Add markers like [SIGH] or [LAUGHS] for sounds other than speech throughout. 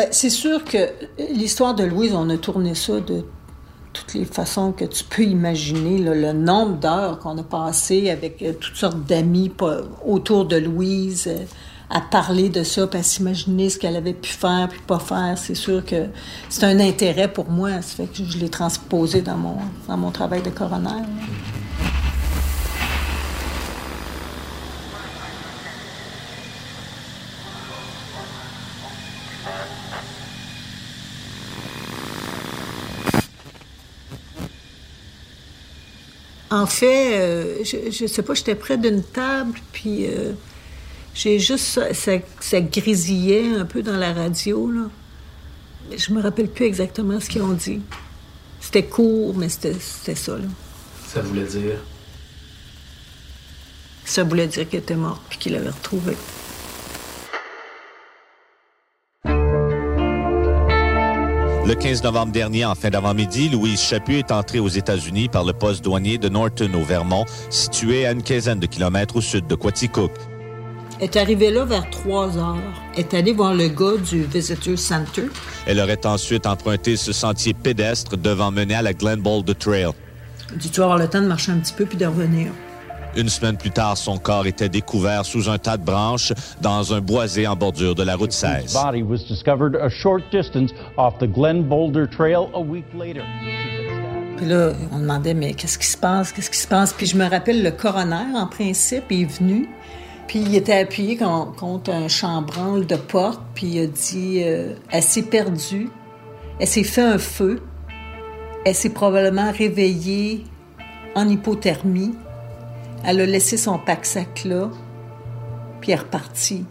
Ben, c'est sûr que l'histoire de Louise, on a tourné ça de toutes les façons que tu peux imaginer, le nombre d'heures qu'on a passé avec euh, toutes sortes d'amis autour de Louise, euh, à parler de ça, puis à s'imaginer ce qu'elle avait pu faire, puis pas faire. C'est sûr que c'est un intérêt pour moi. Ça fait que je l'ai transposé dans mon, dans mon travail de coroner. En fait, euh, je, ne sais pas, j'étais près d'une table, puis euh, j'ai juste ça, ça, grisillait un peu dans la radio. Là. Je me rappelle plus exactement ce qu'ils ont dit. C'était court, mais c'était ça. Là. Ça voulait dire? Ça voulait dire qu'il était mort, puis qu'il l'avait retrouvé. Le 15 novembre dernier, en fin d'avant-midi, Louise Chaput est entrée aux États-Unis par le poste douanier de Norton au Vermont, situé à une quinzaine de kilomètres au sud de Quaticook. Elle est arrivée là vers 3 heures. Elle est allée voir le gars du Visitor Center. Elle aurait ensuite emprunté ce sentier pédestre devant mener à la Glen Boulder Trail. Tu vas avoir le temps de marcher un petit peu puis de revenir? Une semaine plus tard, son corps était découvert sous un tas de branches dans un boisé en bordure de la route 16. body was discovered a short distance off the Glen Boulder Trail a week later. Puis là, on demandait, mais qu'est-ce qui se passe? Qu'est-ce qui se passe? Puis je me rappelle, le coroner, en principe, est venu. Puis il était appuyé contre un chambranle de porte. Puis il a dit, euh, elle s'est perdue. Elle s'est fait un feu. Elle s'est probablement réveillée en hypothermie. Elle a laissé son pack-sac là, puis elle est repartie.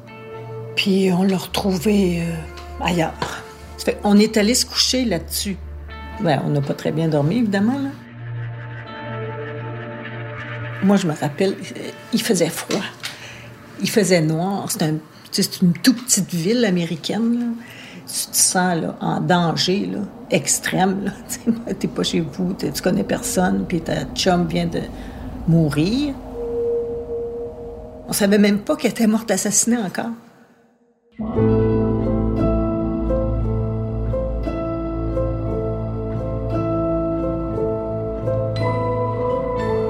Puis on l'a retrouvé euh, ailleurs. on est allé se coucher là-dessus. Ben, on n'a pas très bien dormi, évidemment. Là. Moi, je me rappelle, euh, il faisait froid. Il faisait noir. C'est un, une toute petite ville américaine. Là. Tu te sens en danger extrême. [LAUGHS] Tu n'es pas chez vous, tu connais personne, puis ta chum vient de mourir. On savait même pas qu'elle était morte assassinée encore.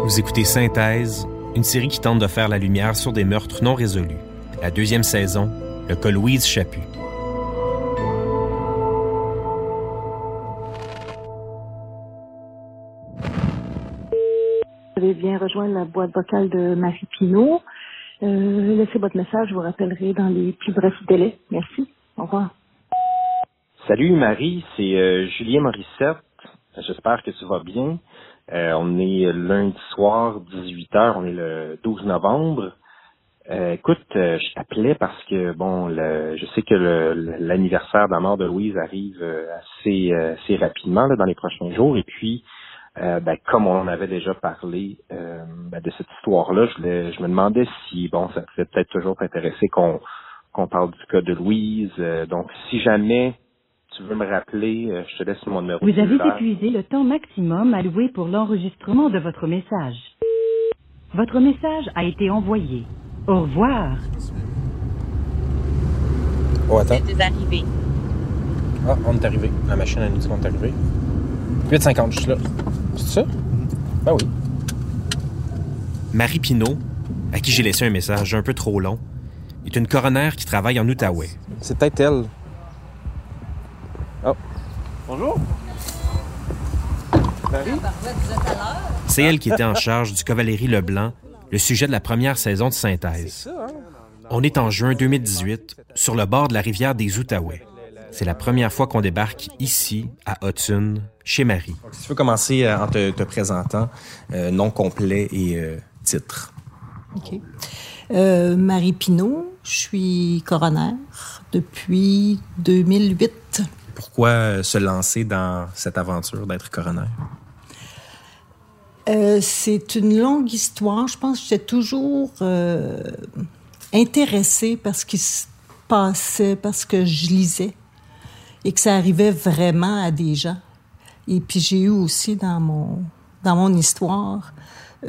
Vous écoutez Synthèse, une série qui tente de faire la lumière sur des meurtres non résolus. La deuxième saison, le cas Louise Chaput. Rejoindre la boîte vocale de Marie Pinault. Euh, laissez votre message, je vous rappellerai dans les plus brefs délais. Merci. Au revoir. Salut Marie, c'est euh, Julien Morissette. J'espère que tu vas bien. Euh, on est lundi soir, 18h, on est le 12 novembre. écoute, je t'appelais parce que bon, je sais que l'anniversaire de la mort de Louise arrive assez, rapidement dans les prochains jours. Et puis, euh, ben, comme on en avait déjà parlé euh, ben, de cette histoire-là, je, je, me demandais si, bon, ça pouvait peut-être toujours t'intéresser qu'on qu'on parle du cas de Louise. Euh, donc, si jamais tu veux me rappeler, je te laisse mon numéro. Vous avez épuisé le temps maximum alloué pour l'enregistrement de votre message. Votre message a été envoyé. Au revoir. Oh, attends. arrivé. Ah, on est arrivé. La machine, a nous dit qu'on est arrivé. 8,50, je suis là. C'est ça? Ben oui. Marie Pinault, à qui j'ai laissé un message un peu trop long, est une coroner qui travaille en Outaouais. C'est peut-être elle. Oh. Bonjour. Marie? C'est elle qui était en charge du Cavalerie Leblanc, le sujet de la première saison de synthèse. Hein? On est en juin 2018, sur le bord de la rivière des Outaouais. C'est la première fois qu'on débarque ici, à Hudson, chez Marie. si tu veux commencer euh, en te, présentant, euh, nom complet et euh, titre. OK. Marie Pinault, Je suis coroner depuis 2008. Pourquoi se lancer dans cette aventure d'être coroner? Euh, c'est une longue histoire. Je pense que j'étais toujours euh, intéressée par ce qui se passait, parce que je lisais et que ça arrivait vraiment à des gens. Et puis j'ai eu aussi dans mon, dans mon histoire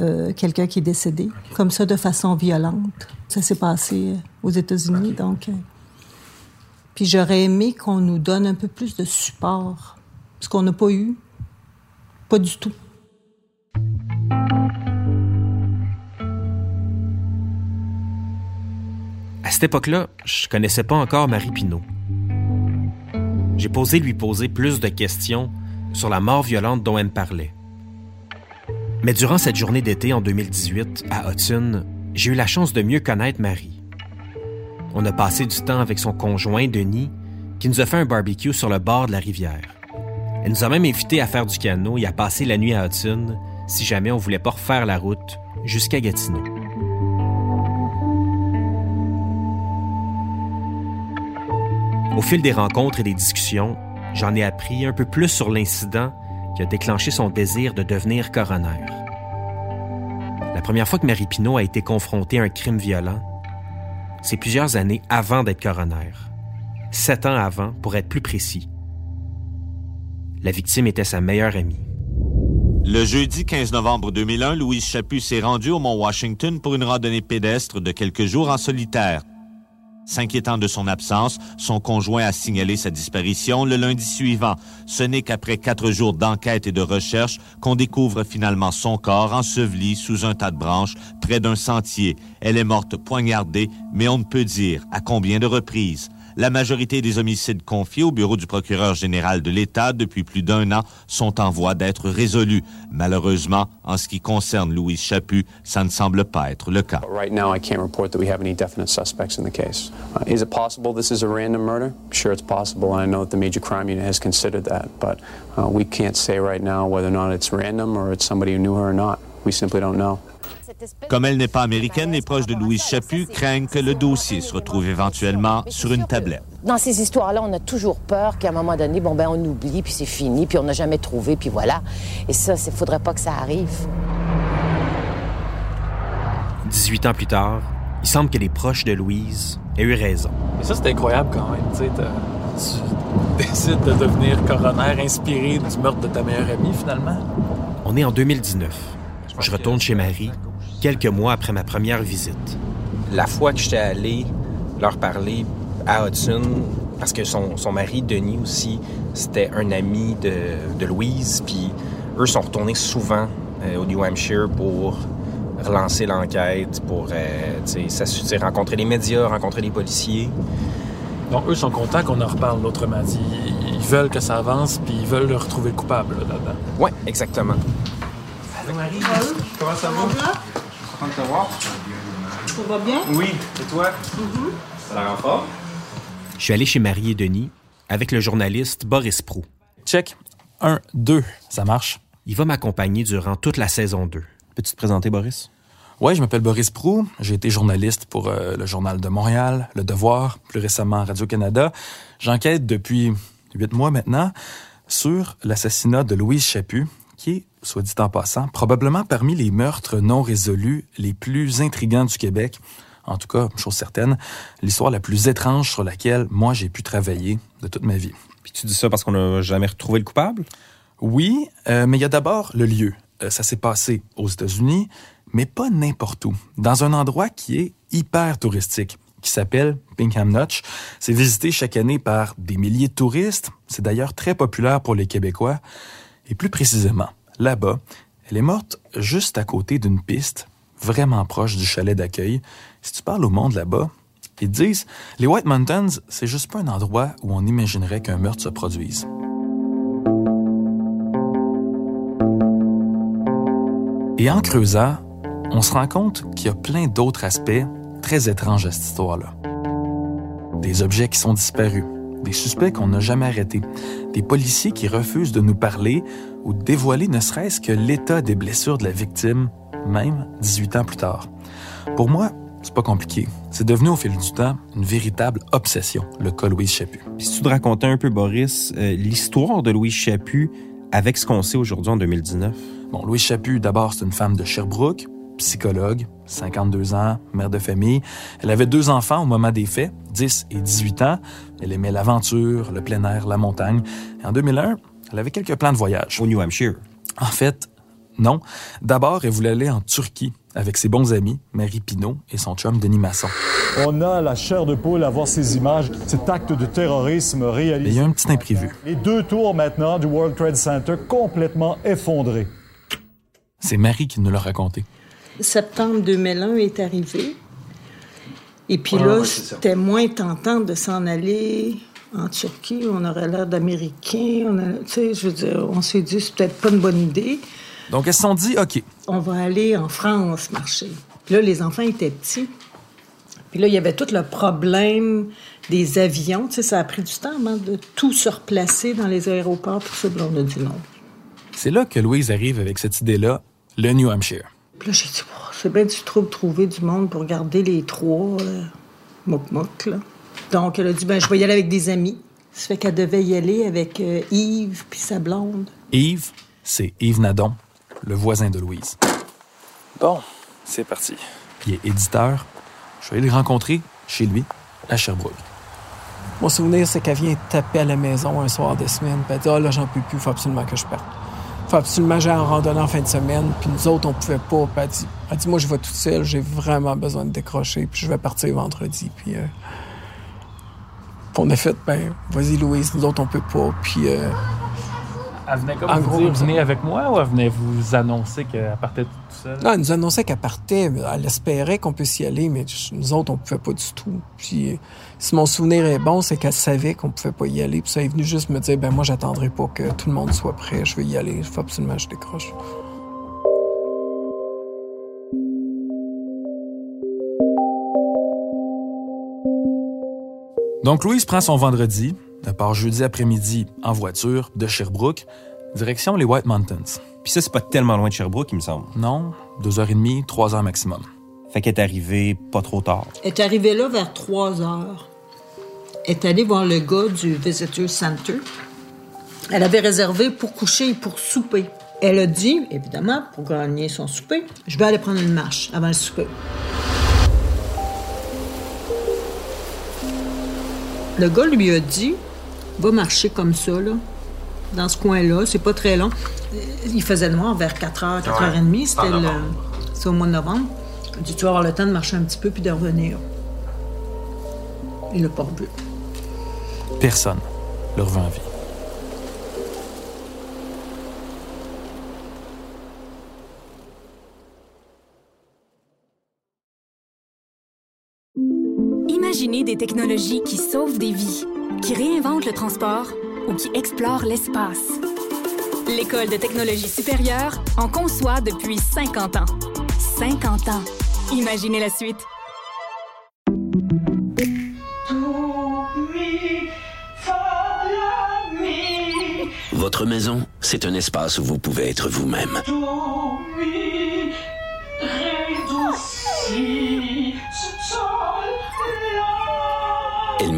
euh, quelqu'un qui est décédé, comme ça, de façon violente. Ça s'est passé aux États-Unis, donc. Euh, puis j'aurais aimé qu'on nous donne un peu plus de support, ce qu'on n'a pas eu. Pas du tout. À cette époque-là, je connaissais pas encore Marie Pinault. J'ai posé lui poser plus de questions sur la mort violente dont elle parlait. Mais durant cette journée d'été en 2018, à Hudson, j'ai eu la chance de mieux connaître Marie. On a passé du temps avec son conjoint, Denis, qui nous a fait un barbecue sur le bord de la rivière. Elle nous a même invités à faire du canot et à passer la nuit à Hudson si jamais on voulait pas refaire la route jusqu'à Gatineau. Au fil des rencontres et des discussions, j'en ai appris un peu plus sur l'incident qui a déclenché son désir de devenir coroner. La première fois que Marie Pinault a été confrontée à un crime violent, c'est plusieurs années avant d'être coroner. Sept ans avant, pour être plus précis. La victime était sa meilleure amie. Le jeudi 15 novembre 2001, Louise Chaput s'est rendue au Mont Washington pour une randonnée pédestre de quelques jours en solitaire. S'inquiétant de son absence, son conjoint a signalé sa disparition le lundi suivant. Ce n'est qu'après quatre jours d'enquête et de recherche qu'on découvre finalement son corps enseveli sous un tas de branches près d'un sentier. Elle est morte poignardée, mais on ne peut dire à combien de reprises. La majorité des homicides confiés au bureau du procureur général de l'État depuis plus d'un an sont en voie d'être résolus. Malheureusement, en ce qui concerne Louise Chaput, ça ne semble pas être le cas. Right now, I can't report that we have any definite suspects in the case. Uh, is it possible this is a random murder? Sure, it's possible, and I know that the Major Crime Unit has considered that, but uh, we can't say right now whether or not it's random or it's somebody who knew her or not. We simply don't know. Comme elle n'est pas américaine, les proches de Louise Chaput craignent que le dossier se retrouve éventuellement sur une tablette. Dans ces histoires-là, on a toujours peur qu'à un moment donné, bon ben on oublie, puis c'est fini, puis on n'a jamais trouvé, puis voilà. Et ça, il faudrait pas que ça arrive. 18 ans plus tard, il semble que les proches de Louise aient eu raison. Et ça, c'est incroyable quand même. Tu, sais, tu [LAUGHS] décides de devenir coroner inspiré du meurtre de ta meilleure amie, finalement. On est en 2019. Je retourne chez Marie quelques mois après ma première visite. La fois que j'étais allé leur parler à Hudson, parce que son, son mari, Denis aussi, c'était un ami de, de Louise, puis eux sont retournés souvent euh, au New Hampshire pour relancer l'enquête, pour euh, s'assurer, rencontrer les médias, rencontrer les policiers. Donc, eux sont contents qu'on en reparle, autrement dit. Ils veulent que ça avance, puis ils veulent le retrouver le coupable là-dedans. Oui, exactement. Allô, Marie? Comment ça va? Ça va? Content de te voir. Ça va bien? Oui. Et toi? Ça la rend fort? Je suis allé chez Marie et Denis avec le journaliste Boris Prou. Check. Un, deux. Ça marche? Il va m'accompagner durant toute la saison 2. Peux-tu te présenter, Boris? Oui, je m'appelle Boris Prou. J'ai été journaliste pour euh, le Journal de Montréal, Le Devoir, plus récemment Radio-Canada. J'enquête depuis huit mois maintenant sur l'assassinat de Louise Chaput, qui est, soit dit en passant, probablement parmi les meurtres non résolus les plus intrigants du Québec. En tout cas, chose certaine, l'histoire la plus étrange sur laquelle moi j'ai pu travailler de toute ma vie. Puis tu dis ça parce qu'on n'a jamais retrouvé le coupable? Oui, euh, mais il y a d'abord le lieu. Euh, ça s'est passé aux États-Unis, mais pas n'importe où. Dans un endroit qui est hyper touristique, qui s'appelle Pinkham Notch. C'est visité chaque année par des milliers de touristes. C'est d'ailleurs très populaire pour les Québécois. Et plus précisément, là-bas, elle est morte juste à côté d'une piste vraiment proche du chalet d'accueil. Si tu parles au monde là-bas, ils disent, les White Mountains, c'est juste pas un endroit où on imaginerait qu'un meurtre se produise. Et en creusant, on se rend compte qu'il y a plein d'autres aspects très étranges à cette histoire-là. Des objets qui sont disparus, des suspects qu'on n'a jamais arrêtés, des policiers qui refusent de nous parler ou dévoiler ne serait-ce que l'état des blessures de la victime, même 18 ans plus tard. Pour moi, c'est pas compliqué. C'est devenu au fil du temps une véritable obsession, le cas Louise Chaput. Puis si tu te racontais un peu, Boris, euh, l'histoire de Louise Chaput avec ce qu'on sait aujourd'hui en 2019? Bon, Louise Chaput, d'abord, c'est une femme de Sherbrooke, psychologue, 52 ans, mère de famille. Elle avait deux enfants au moment des faits, 10 et 18 ans. Elle aimait l'aventure, le plein air, la montagne. Et en 2001, elle avait quelques plans de voyage. Au New Hampshire? En fait, non. D'abord, elle voulait aller en Turquie avec ses bons amis, Marie Pinault et son chum Denis Masson. On a la chair de poule à voir ces images, cet acte de terrorisme réalisé. Mais il y a un petit imprévu. Les deux tours maintenant du World Trade Center complètement effondrées. C'est Marie qui nous l'a raconté. Septembre 2001 est arrivé. Et puis là, c'était moins tentant de s'en aller en Turquie. On aurait l'air d'Américains. Tu sais, je veux dire, on s'est dit, c'est peut-être pas une bonne idée. Donc, elles se sont dit, OK, On va aller en France marcher. Puis là, les enfants étaient petits. Puis là, il y avait tout le problème des avions. Tu sais, ça a pris du temps avant de tout se replacer dans les aéroports. Puis ça, on a dit non. c'est là que Louise arrive avec cette idée-là, le New Hampshire. Puis là, j'ai dit, Oh, c'est bien du trouble trouver du monde pour garder les trois euh, mouk-mouk, là. Donc, elle a dit, ben, je vais y aller avec des amis. Ça fait qu'elle devait y aller avec euh, Yves puis sa blonde. Yves, c'est Yves Nadon, le voisin de Louise. Bon, c'est parti. Il est éditeur. Je vais aller le rencontrer chez lui, à Sherbrooke. Mon souvenir, c'est qu'elle vient taper à la maison un soir de semaine. Puis elle dit Ah là, j'en peux plus, faut absolument que je parte. Faut absolument que j'aille en randonnée en fin de semaine. Puis nous autres, on pouvait pas. Puis elle dit, elle dit Moi, je vais toute seule, j'ai vraiment besoin de décrocher. Puis je vais partir vendredi. Puis. euh, puis on a fait Ben, vas-y, Louise, nous autres, on peut pas. Puis. euh, Elle venait comme En vous gros, dire, ça. venez avec moi ou elle venait vous annoncer qu'elle partait toute seule? Non, elle nous annonçait qu'elle partait. Elle espérait qu'on puisse y aller, mais nous autres, on pouvait pas du tout. Puis, euh, si mon souvenir est bon, c'est qu'elle savait qu'on pouvait pas y aller. Puis ça est venu juste me dire, ben moi, j'attendrai pas que tout le monde soit prêt. Je vais y aller. Il faut absolument que je décroche. Donc, Louise prend son vendredi, elle part jeudi après-midi en voiture de Sherbrooke, direction les White Mountains. Puis ça, c'est pas tellement loin de Sherbrooke, il me semble. Non, deux heures et demie, trois heures maximum. Fait qu'elle est arrivée pas trop tard. Elle est arrivée là vers 3 heures. Elle est allée voir le gars du Visitor Center. Elle avait réservé pour coucher et pour souper. Elle a dit, évidemment, pour gagner son souper, je vais aller prendre une marche avant le souper. Le gars lui a dit, va marcher comme ça, là, dans ce coin-là, c'est pas très long. Il faisait noir vers 4h, 4h30, c'était le- au mois de novembre. Il dit, tu vas avoir le temps de marcher un petit peu puis de revenir. Il l'a pas revu. Personne le revint en vie. Des technologies qui sauvent des vies, qui réinventent le transport ou qui explorent l'espace. L'École de technologie supérieure en conçoit depuis 50 ans. 50 ans. Imaginez la suite. Votre maison, c'est un espace où vous pouvez être vous-même.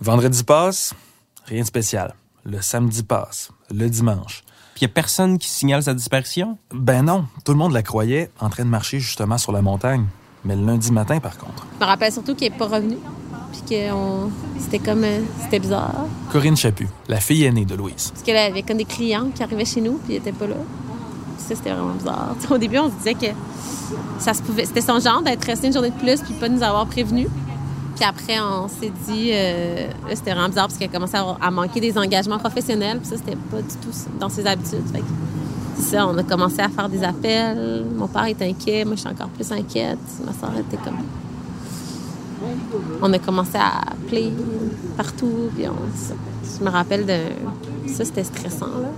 Vendredi passe, rien de spécial. Le samedi passe, le dimanche. Puis y a personne qui signale sa disparition? Ben non, tout le monde la croyait en train de marcher justement sur la montagne. Mais le lundi matin, par contre, Je me rappelle surtout qu'il n'est pas revenu. Puis que on- c'était comme. euh, C'était bizarre. Corinne Chaput, la fille aînée de Louise. Parce qu'elle avait comme des clients qui arrivaient chez nous, puis ils n'étaient pas là. Ça, c'était vraiment bizarre. [LAUGHS] Au début, on se disait que ça se pouvait. C'était son genre d'être resté une journée de plus, puis pas nous avoir prévenus. Puis après, on s'est dit. euh, c'était vraiment bizarre parce qu'elle commençait à, à manquer des engagements professionnels, puis ça, c'était pas du tout dans ses habitudes. Ça, on a commencé à faire des appels. Mon père est inquiet, moi je suis encore plus inquiète. Ma soeur était comme. On a commencé à appeler partout. Puis on... Je me rappelle de. Ça, c'était stressant, là.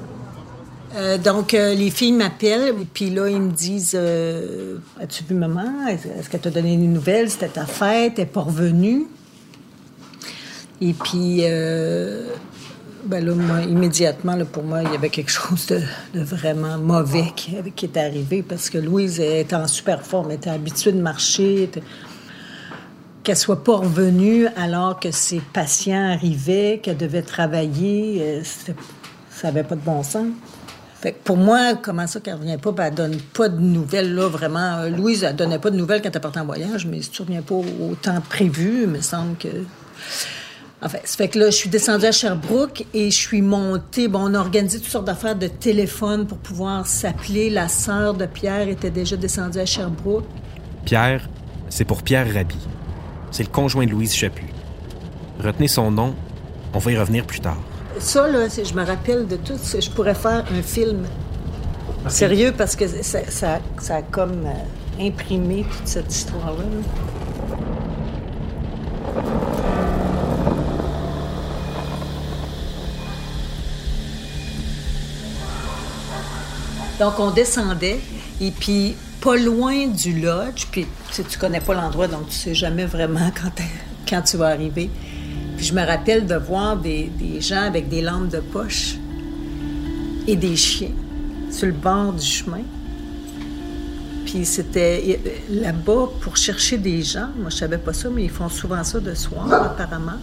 Euh, donc, euh, les filles m'appellent, puis là, ils me disent euh, As-tu vu maman? Est-ce qu'elle t'a donné une nouvelle C'était ta fête, elle n'est pas revenue. Et puis, ben là, moi, immédiatement, là, pour moi, il y avait quelque chose de, vraiment mauvais qui, était arrivé parce que Louise était en super forme, elle était habituée de marcher. Était... Qu'elle soit pas revenue alors que ses patients arrivaient, qu'elle devait travailler, ça n'avait pas de bon sens. Fait que pour moi, comment ça qu'elle revient pas, ben, elle donne pas de nouvelles, là, vraiment. Euh, Louise, elle donnait pas de nouvelles quand elle partait en voyage, mais si tu reviens pas au temps prévu, il me semble que... Enfin, ça fait que là, je suis descendue à Sherbrooke et je suis montée. Bon, on a organisé toutes sortes d'affaires de téléphone pour pouvoir s'appeler. La sœur de Pierre était déjà descendue à Sherbrooke. Pierre, c'est pour Pierre Rabhi. C'est le conjoint de Louise Chaput. Retenez son nom, on va y revenir plus tard. Ça, là, je me rappelle de tout. Je pourrais faire un film. Sérieux, parce que ça, ça, a comme euh, imprimé toute cette histoire-là. Donc, on descendait, et puis pas loin du lodge, puis tu, tu connais pas l'endroit, donc tu sais jamais vraiment quand, quand tu vas arriver je me rappelle de voir des, gens avec des lampes de poche et des chiens sur le bord du chemin. Puis c'était là-bas pour chercher des gens. Moi, je savais pas ça, mais ils font souvent ça de soir, apparemment.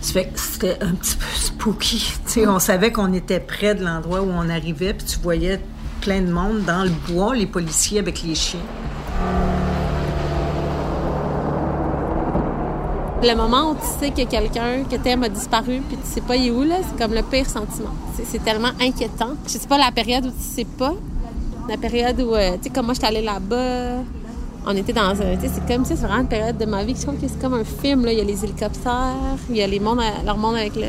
c'était un petit peu spooky. [LAUGHS] on savait qu'on était près de l'endroit où on arrivait, puis tu voyais plein de monde dans le bois, les policiers avec les chiens. Le moment où tu sais que quelqu'un que t'aimes a disparu puis tu sais pas il est où, là, c'est comme le pire sentiment. C'est tellement inquiétant. Je sais pas la période où tu sais pas. La période où, euh, tu sais, comme moi, j'étais allée là-bas. On était dans un. C'est comme ça, c'est vraiment une période de ma vie. Je trouve que c'est comme un film, là. Il y a les hélicoptères, il y a les mondes, leur monde avec le,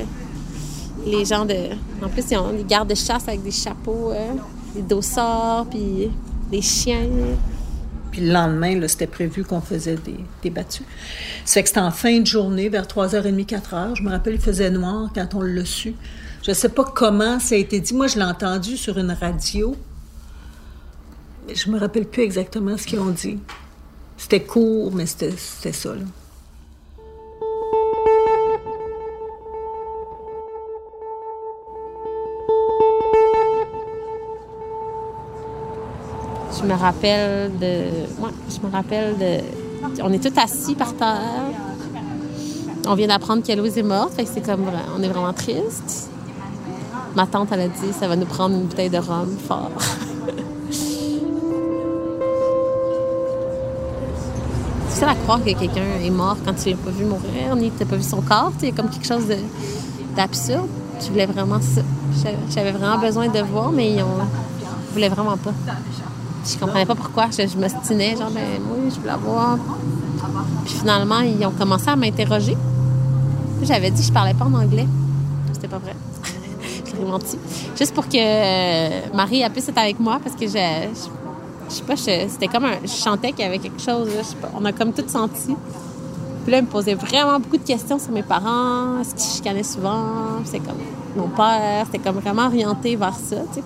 les gens de. En plus, ils ont des gardes de chasse avec des chapeaux, euh, des dossards, puis des chiens. Puis le lendemain, c'était prévu qu'on faisait des, battues. C'est que c'était en fin de journée, vers 3h30, 4h. Je me rappelle, il faisait noir quand on l'a su. Je ne sais pas comment ça a été dit. Moi, je l'ai entendu sur une radio. Mais je me rappelle plus exactement ce qu'ils ont dit. C'était court, mais c'était ça, là. Je me rappelle de. Moi, je me rappelle de. On est tous assis par terre. On vient d'apprendre qu'Aloise est morte, fait que c'est comme. On est vraiment triste. Ma tante, elle a dit ça va nous prendre une bouteille de rhum fort. [LAUGHS] c'est à croire que quelqu'un est mort quand tu l'as pas vu mourir, ni tu n'as pas vu son corps. Il y a comme quelque chose d'absurde. Je voulais vraiment ça. J'avais vraiment besoin de voir, mais ils ont... voulaient vraiment pas. Je comprenais pas pourquoi. Je, je m'ostinais, genre, ben oui, je voulais voir. Puis finalement, ils ont commencé à m'interroger. J'avais dit que je parlais pas en anglais. C'était pas vrai. [LAUGHS] J'ai menti. Juste pour que euh, Marie a pu être avec moi parce que je, je, sais pas, c'était comme un. Je chantais qu'il y avait quelque chose. on a comme tout senti. Puis là, ils me posait vraiment beaucoup de questions sur mes parents, est-ce qu'ils chicanaient souvent. C'est comme mon père. C'était comme vraiment orienté vers ça. Tu sais,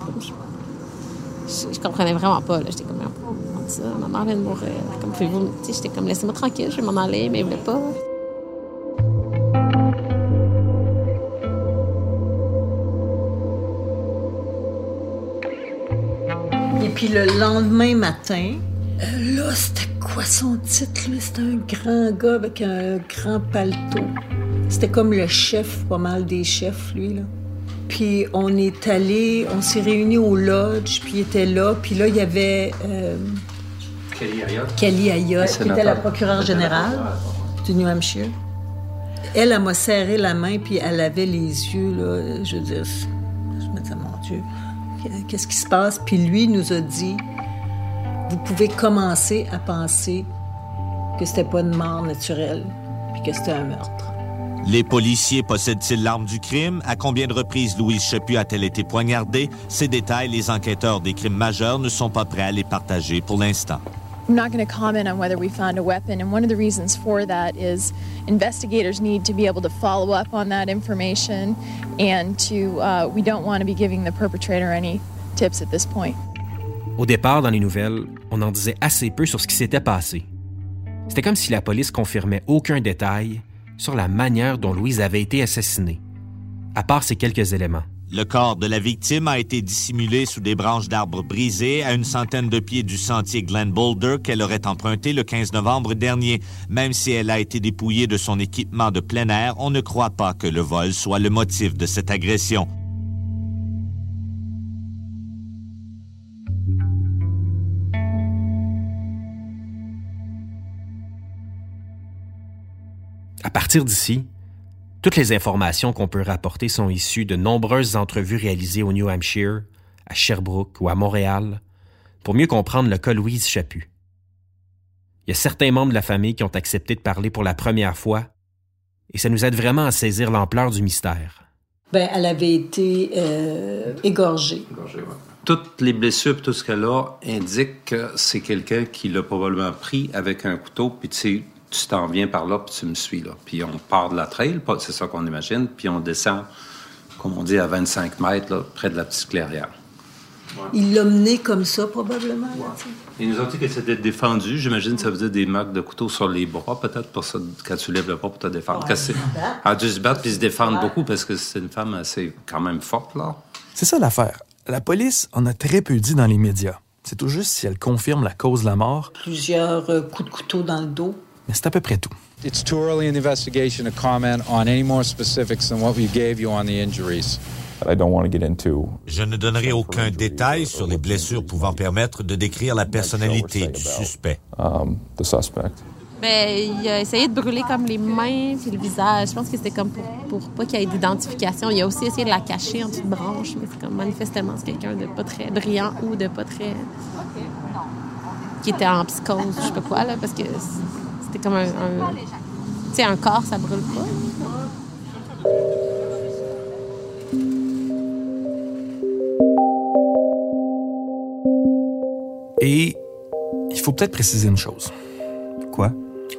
je, comprenais vraiment pas. J'étais comme, ça, ma mère vient de mourir. Comme, J'étais comme, laissez-moi tranquille, je vais m'en aller, mais il voulait pas. Et puis le lendemain matin, euh, là, c'était quoi son titre? C'était un grand gars avec un grand paletot. C'était comme le chef, pas mal des chefs, lui, là. Puis on est allé, on s'est réunis au lodge, puis il était là. Puis là, il y avait euh, Kelly Ayotte, Kelly Ayotte qui était la procureure générale du New Hampshire. Elle, elle m'a serré la main, puis elle avait les yeux, là, je veux dire, je me disais, mon Dieu, qu'est-ce qui se passe? Puis lui nous a dit, vous pouvez commencer à penser que c'était pas une mort naturelle, puis que c'était un meurtre. Les policiers possèdent-ils l'arme du crime? À combien de reprises Louise Chaput a-t-elle été poignardée? Ces détails, les enquêteurs des crimes majeurs ne sont pas prêts à les partager pour l'instant. I'm not going to comment on whether we found a weapon, and one of the reasons for that is investigators need to be able to follow up on that information, and to uh, we don't want to be giving the perpetrator any tips at this point. Au départ, dans les nouvelles, on en disait assez peu sur ce qui s'était passé. C'était comme si la police confirmait aucun détail sur la manière dont Louise avait été assassinée, à part ces quelques éléments. Le corps de la victime a été dissimulé sous des branches d'arbres brisées à une centaine de pieds du sentier Glen Boulder qu'elle aurait emprunté le 15 novembre dernier. Même si elle a été dépouillée de son équipement de plein air, on ne croit pas que le vol soit le motif de cette agression. À partir d'ici, toutes les informations qu'on peut rapporter sont issues de nombreuses entrevues réalisées au New Hampshire, à Sherbrooke ou à Montréal, pour mieux comprendre le cas Louise Chaput. Il y a certains membres de la famille qui ont accepté de parler pour la première fois, et ça nous aide vraiment à saisir l'ampleur du mystère. Ben, elle avait été euh, égorgée. Toutes les blessures, tout ce qu'elle a, indiquent que c'est quelqu'un qui l'a probablement pris avec un couteau, puis tu t'en viens par là, puis tu me suis là. Puis on part de la trail, c'est ça qu'on imagine, puis on descend, comme on dit, à 25 mètres, là, près de la petite clairière. Il l'a mené comme ça, probablement. là. Ils nous ont dit que c'était défendu. J'imagine que ça faisait des marques de couteau sur les bras, peut-être, pour ça, quand tu lèves le bras pour te défendre. Ouais. Elle a dû se battre puis se défendre beaucoup parce que c'est une femme assez, quand même forte, là. C'est ça l'affaire. La police en a très peu dit dans les médias. C'est tout juste si elle confirme la cause de la mort, Plusieurs euh, coups de couteau dans le dos. Mais c'est à peu près tout. It's too early in the investigation to comment on any more specifics than what we gave you on the injuries. I don't want to get into Je ne donnerai aucun détail sur les blessures pouvant permettre de décrire la personnalité du suspect. um, the suspect. Ben, il a essayé de brûler comme les mains puis le visage. Je pense que c'était comme pour, pour pas qu'il y ait d'identification. Il a aussi essayé de la cacher en dessous de branches, mais c'est comme manifestement c'est quelqu'un de pas très brillant ou de pas très. qui était en psychose, je sais pas quoi, là, parce que c'était comme un. un- Tu sais, un corps, ça brûle pas. Et il faut peut-être préciser une chose. Quoi?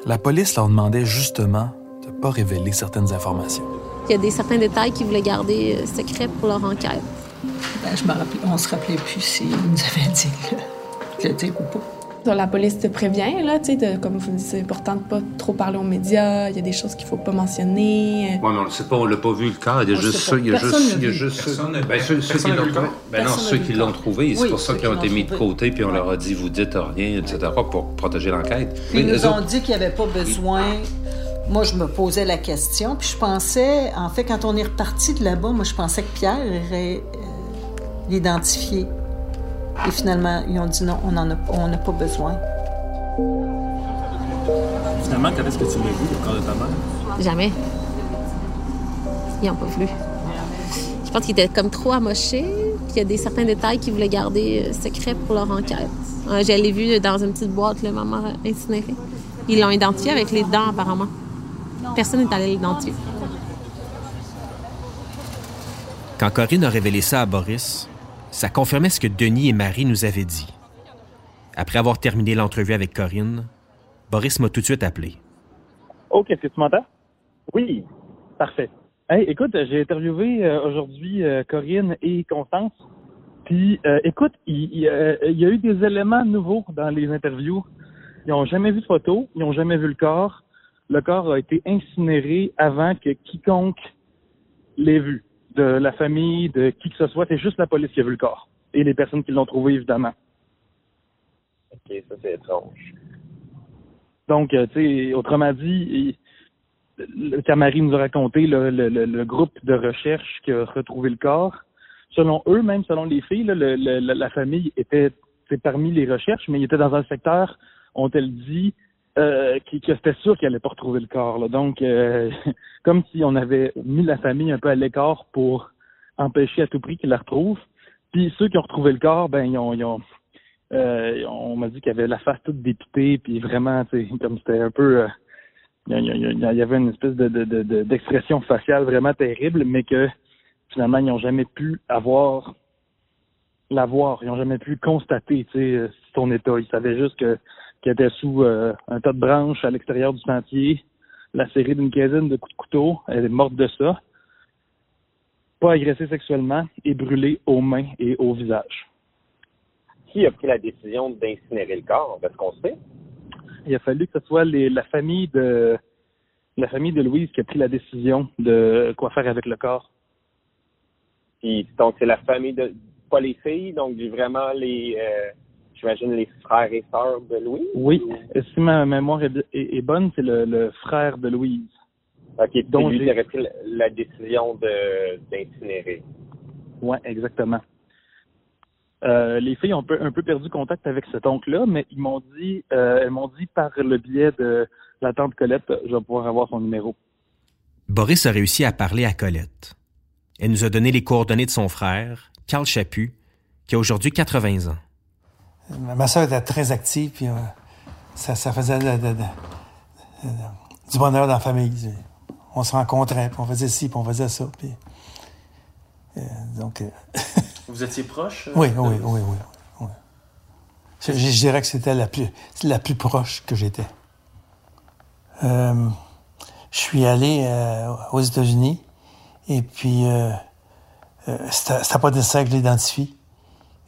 La police leur demandait justement de ne pas révéler certaines informations. Il y a des certains détails qu'ils voulaient garder euh, secrets pour leur enquête. Ben, je me rappelais, on se rappelait plus s'ils nous avaient dit le, le dire ou pas. La police te prévient, là, tu sais, de- comme vous dites, c'est important de pas trop parler aux médias, il y a des choses qu'il faut pas mentionner. Ouais, mais on le sait pas, on l'a pas vu le corps. Il y a On juste ceux, il y a Personne juste, l'a il y a vu. juste ceux, Personne n'a- ben, ceux, ceux qui l'ont trouvé. Ben non, ceux qui l'ont trouvé, c'est Oui, pour ça qu'ils ont été mis de côté, puis on leur a dit vous dites rien, etc. pour protéger l'enquête. Ils nous ont dit qu'il n'y avait pas besoin. Moi, je me posais la question, puis je pensais, en fait, quand on est reparti de là-bas, moi, je pensais que Pierre irait euh, l'identifier. Et finalement, ils ont dit non, on n'en a, on pas besoin. Finalement, quand est-ce que tu l'as vu, le corps de ta mère? Jamais. Ils n'ont pas voulu. Je pense qu'ils étaient comme trop amochés, puis il y a des certains détails qu'ils voulaient garder euh, secrets pour leur enquête. Euh, je l'ai vu dans une petite boîte, le maman incinérée. Ils l'ont identifié avec les dents, apparemment. Personne n'est allé l'identifier. Quand Corinne a révélé ça à Boris, ça confirmait ce que Denis et Marie nous avaient dit. Après avoir terminé l'entrevue avec Corinne, Boris m'a tout de suite appelé. Qu'est-ce que tu m'entends? Oui, parfait. Hey, écoute, j'ai interviewé euh, aujourd'hui euh, Corinne et Constance. Puis, euh, écoute, il, il, euh, il y a eu des éléments nouveaux dans les interviews. Ils n'ont jamais vu de photo, ils n'ont jamais vu le corps. Le corps a été incinéré avant que quiconque l'ait vu. De la famille, de qui que ce soit, c'est juste la police qui a vu le corps. Et les personnes qui l'ont trouvé, évidemment. OK, ça, c'est étrange. Donc, euh, tu sais, autrement dit, le- quand Marie nous a raconté le, le- le- le groupe de recherche qui a retrouvé le corps, selon eux, même selon les filles, là, le- le- la, famille était parmi les recherches, mais il était dans un secteur, ont-elles dit, euh, qui, que c'était sûr qu'elle n'allait pas retrouver le corps. là. Donc, euh, [LAUGHS] comme si on avait mis la famille un peu à l'écart pour empêcher à tout prix qu'ils la retrouvent. Puis ceux qui ont retrouvé le corps, ben ils ont, euh, on m'a dit qu'il avait la face toute dépitée, puis vraiment, comme c'était un peu, euh, il y, avait une espèce de, d'expression faciale vraiment terrible, mais que finalement, ils n'ont jamais pu avoir l'avoir. Ils n'ont jamais pu constater son état. Ils savaient juste qu'il était sous euh, un tas de branches à l'extérieur du sentier, la série d'une quinzaine de coups de couteau. Elle est morte de ça. Pas agressée sexuellement et brûlée aux mains et au visage. Qui a pris la décision d'incinérer le corps? Est-ce qu'on sait? il a fallu que ce soit la famille de la famille de Louise qui a pris la décision de quoi faire avec le corps. Puis donc c'est la famille de pas les filles, donc vraiment les euh, j'imagine les frères et sœurs de Louise? Oui, si ma mémoire est, bonne, c'est le, frère de Louise. OK, donc lui qui aurait pris la décision de d'incinérer. Oui, exactement. Euh, les filles ont un peu, perdu contact avec cet oncle-là, mais ils m'ont dit, euh, elles m'ont dit par le biais de la tante Colette, je vais pouvoir avoir son numéro. Boris a réussi à parler à Colette. Elle nous a donné les coordonnées de son frère, Carl Chaput, qui a aujourd'hui 80 ans. Ma soeur était très active, puis euh, ça, faisait du bonheur dans la famille. On se rencontrait, puis on faisait ci, puis on faisait ça. Puis, donc, [LAUGHS] Vous étiez proche? Euh, oui, oui, oui, oui, Je, dirais que c'était la plus, la plus proche que j'étais. Euh, je suis allé euh, aux États-Unis et puis euh, c'était pas nécessaire que je l'identifie.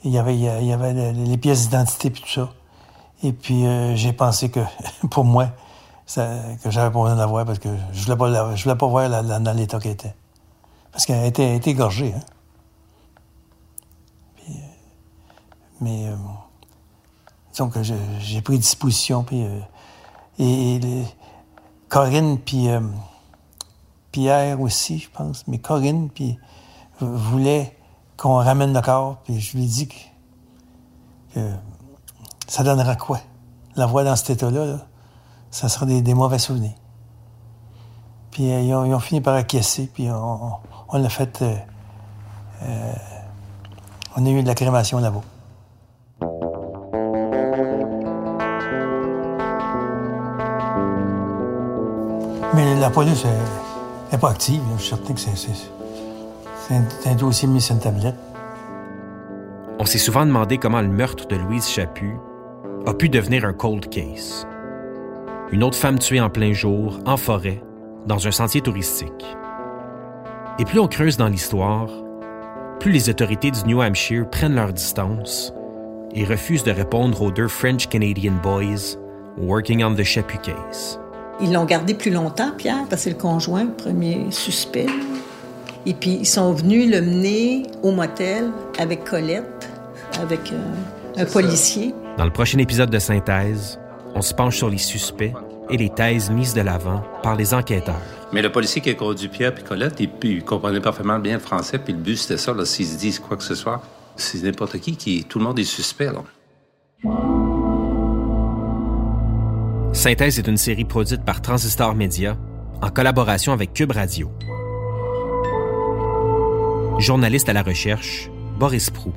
Il y avait, il y avait les, pièces d'identité et tout ça. Et puis j'ai pensé que [LAUGHS] pour moi, que j'avais pas besoin de la voir parce que je voulais pas, je voulais pas voir la, dans l'état qu'elle était. Parce qu'elle était, était égorgée. Hein. Mais euh, disons que j'ai pris disposition. Puis, euh, et, Corinne, puis euh, Pierre aussi, je pense, mais Corinne, puis voulait qu'on ramène le corps. Puis je lui dit que, ça donnera quoi? La voix dans cet état-là, ça sera des, mauvais souvenirs. Puis ils, ont, fini par acquiescer, puis on, on, a fait. on a eu de la crémation là-bas. Mais la police n'est pas active. Je suis certain que c'est un, dossier mis sur une tablette. On s'est souvent demandé comment le meurtre de Louise Chaput a pu devenir un cold case. Une autre femme tuée en plein jour, en forêt, dans un sentier touristique. Et plus on creuse dans l'histoire, plus les autorités du New Hampshire prennent leur distance et refusent de répondre aux deux French Canadian boys working on the Chaput case. Ils l'ont gardé plus longtemps, Pierre, parce que c'est le conjoint, le premier suspect. Et puis, ils sont venus le mener au motel avec Colette, avec euh, un policier. Dans le prochain épisode de Synthèse, on se penche sur les suspects et les thèses mises de l'avant par les enquêteurs. Mais le policier qui a conduit Pierre et Colette, il, comprenait parfaitement bien le français, puis le but, c'était ça, s'ils se disent quoi que ce soit, c'est n'importe qui, qui, tout le monde est suspect, là. Synthèse est une série produite par Transistor Media en collaboration avec Cube Radio. Journaliste à la recherche, Boris Prou.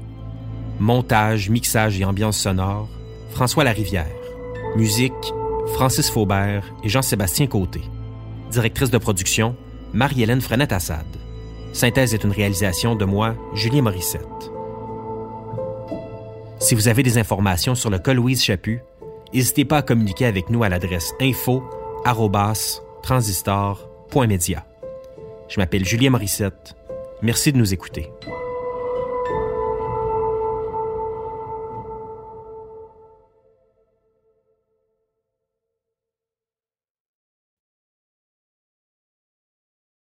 Montage, mixage et ambiance sonore, François Larivière. Musique, Francis Faubert et Jean-Sébastien Côté. Directrice de production, Marie-Hélène Frenette-Assad. Synthèse est une réalisation de moi, Julien Morissette. Si vous avez des informations sur le cas Louise Chaput, n'hésitez pas à communiquer avec nous à l'adresse info@transistor.media. Je m'appelle Julien Morissette. Merci de nous écouter.